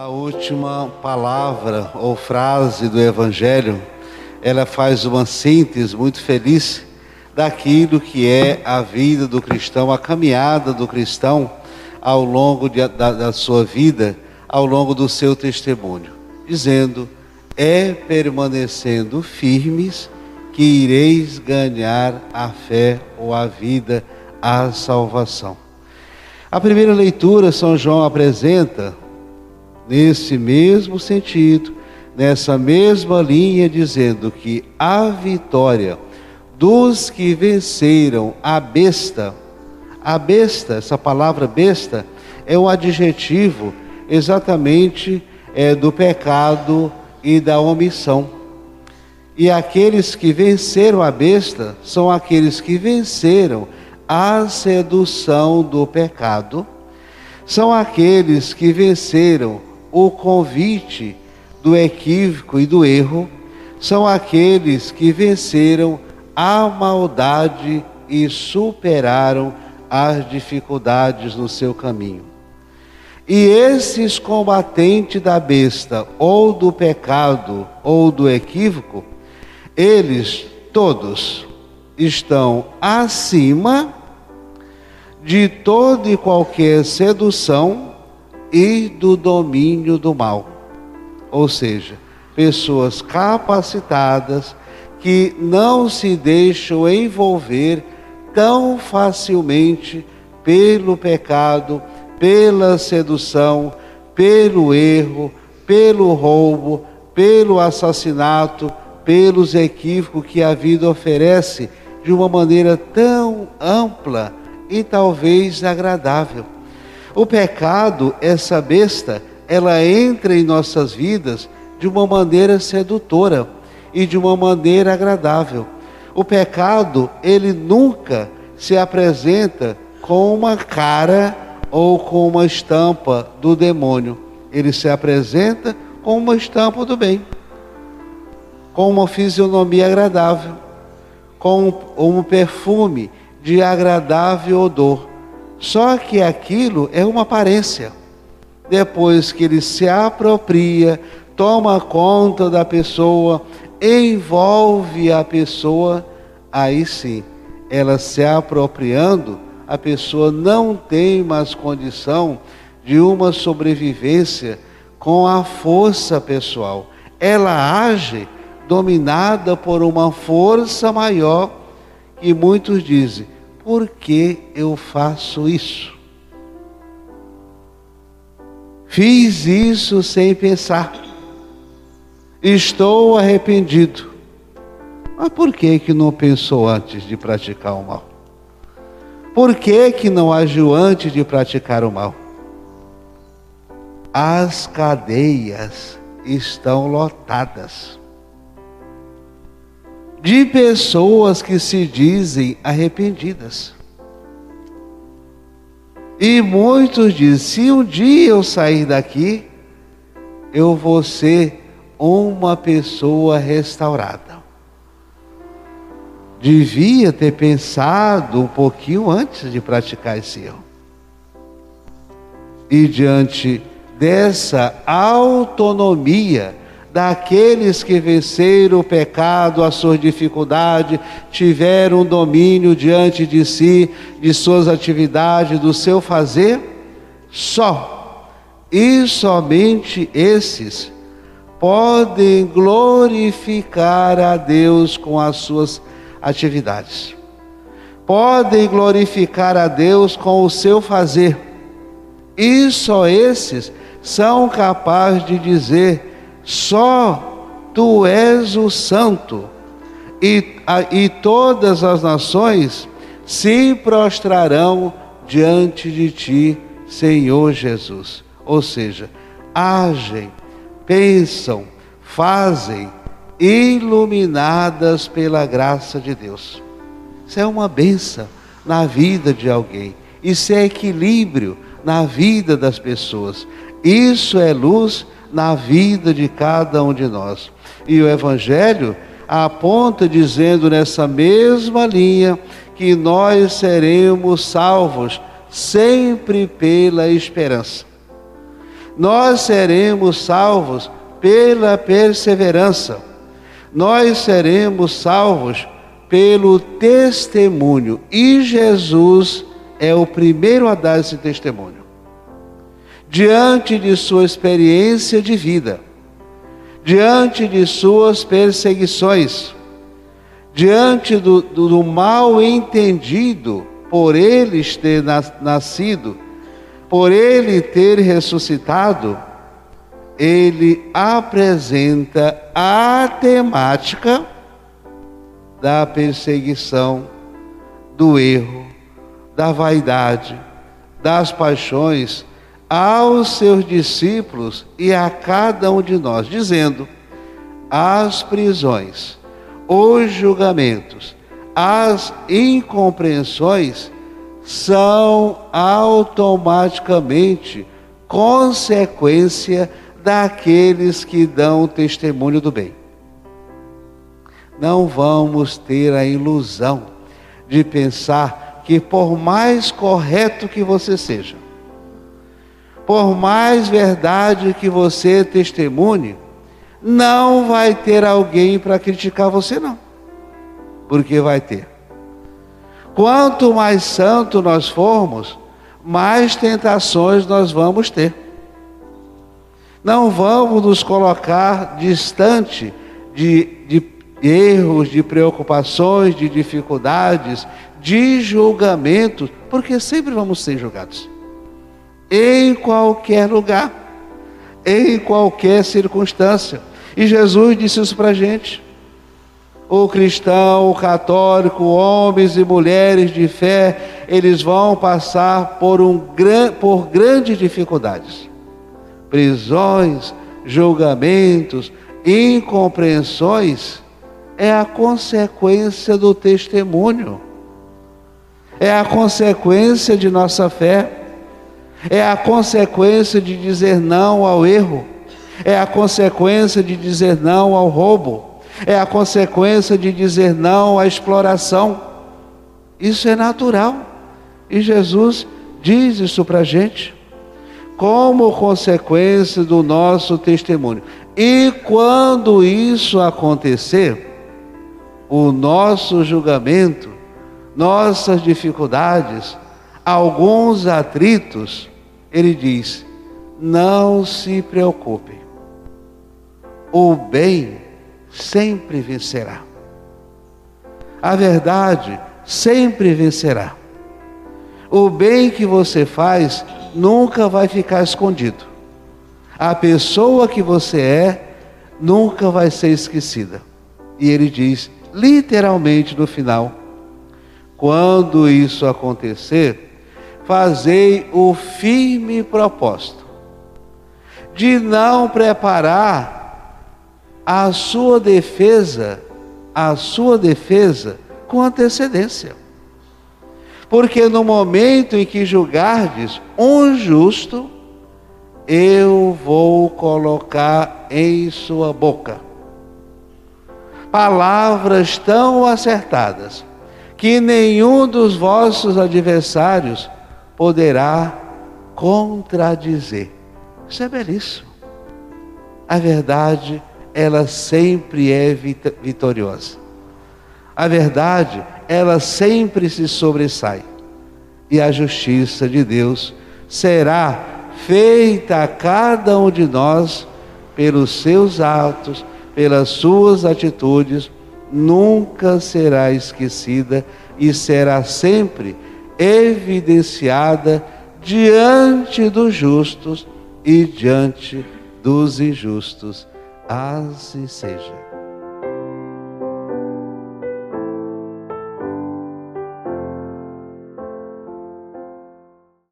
A última palavra ou frase do Evangelho, ela faz uma síntese muito feliz daquilo que é a vida do cristão, a caminhada do cristão ao longo de, da, da sua vida, ao longo do seu testemunho, dizendo: é permanecendo firmes que ireis ganhar a fé ou a vida, a salvação. A primeira leitura, São João apresenta nesse mesmo sentido, nessa mesma linha, dizendo que a vitória dos que venceram a besta, a besta, essa palavra besta, é um adjetivo exatamente é, do pecado e da omissão. E aqueles que venceram a besta são aqueles que venceram a sedução do pecado, são aqueles que venceram o convite do equívoco e do erro, são aqueles que venceram a maldade e superaram as dificuldades no seu caminho. E esses combatentes da besta, ou do pecado, ou do equívoco, eles todos estão acima de toda e qualquer sedução e do domínio do mal. Ou seja, pessoas capacitadas que não se deixam envolver tão facilmente pelo pecado, pela sedução, pelo erro, pelo roubo, pelo assassinato, pelos equívocos que a vida oferece de uma maneira tão ampla e talvez agradável. O pecado, essa besta, ela entra em nossas vidas de uma maneira sedutora e de uma maneira agradável. O pecado, ele nunca se apresenta com uma cara ou com uma estampa do demônio. Ele se apresenta com uma estampa do bem, com uma fisionomia agradável, com um perfume de agradável odor. Só que aquilo é uma aparência. Depois que ele se apropria, toma conta da pessoa, envolve a pessoa, aí sim, ela se apropriando, a pessoa não tem mais condição de uma sobrevivência com a força pessoal. Ela age dominada por uma força maior que muitos dizem por que eu faço isso? Fiz isso sem pensar. Estou arrependido. Mas por que que não pensou antes de praticar o mal? Por que que não agiu antes de praticar o mal? As cadeias estão lotadas de pessoas que se dizem arrependidas. E muitos dizem: se um dia eu sair daqui, eu vou ser uma pessoa restaurada. Devia ter pensado um pouquinho antes de praticar esse erro. E diante dessa autonomia, daqueles que venceram o pecado, a sua dificuldade, tiveram domínio diante de si, de suas atividades, do seu fazer, só e somente esses podem glorificar a Deus com as suas atividades. Podem glorificar a Deus com o seu fazer. E só esses são capazes de dizer só tu és o santo, e, a, e todas as nações se prostrarão diante de ti, Senhor Jesus. Ou seja, agem, pensam, fazem, iluminadas pela graça de Deus. Isso é uma benção na vida de alguém. Isso é equilíbrio na vida das pessoas. Isso é luz na vida de cada um de nós. E o Evangelho aponta dizendo nessa mesma linha que nós seremos salvos sempre pela esperança. Nós seremos salvos pela perseverança. Nós seremos salvos pelo testemunho. E Jesus é o primeiro a dar esse testemunho. Diante de sua experiência de vida, diante de suas perseguições, diante do, do, do mal entendido por ele ter nascido, por ele ter ressuscitado, ele apresenta a temática da perseguição, do erro, da vaidade, das paixões aos seus discípulos e a cada um de nós, dizendo: as prisões, os julgamentos, as incompreensões são automaticamente consequência daqueles que dão testemunho do bem. Não vamos ter a ilusão de pensar que, por mais correto que você seja, por mais verdade que você testemunhe, não vai ter alguém para criticar você, não. Porque vai ter. Quanto mais santo nós formos, mais tentações nós vamos ter. Não vamos nos colocar distante de, de erros, de preocupações, de dificuldades, de julgamentos, porque sempre vamos ser julgados. Em qualquer lugar, em qualquer circunstância. E Jesus disse isso para a gente. O cristão, o católico, homens e mulheres de fé, eles vão passar por, um, por grandes dificuldades. Prisões, julgamentos, incompreensões é a consequência do testemunho, é a consequência de nossa fé, é a consequência de dizer não ao erro, é a consequência de dizer não ao roubo, é a consequência de dizer não à exploração. Isso é natural e Jesus diz isso para a gente como consequência do nosso testemunho. E quando isso acontecer, o nosso julgamento, nossas dificuldades, alguns atritos, ele diz: não se preocupe, o bem sempre vencerá, a verdade sempre vencerá. O bem que você faz nunca vai ficar escondido. A pessoa que você é nunca vai ser esquecida. E ele diz: literalmente no final. Quando isso acontecer, fazei o firme propósito de não preparar a sua defesa, a sua defesa com antecedência. Porque no momento em que julgardes um justo, eu vou colocar em sua boca palavras tão acertadas que nenhum dos vossos adversários poderá contradizer. Isso é belíssimo. A verdade, ela sempre é vitoriosa. A verdade, ela sempre se sobressai. E a justiça de Deus será feita a cada um de nós pelos seus atos, pelas suas atitudes, nunca será esquecida e será sempre evidenciada diante dos justos e diante dos injustos. Assim seja.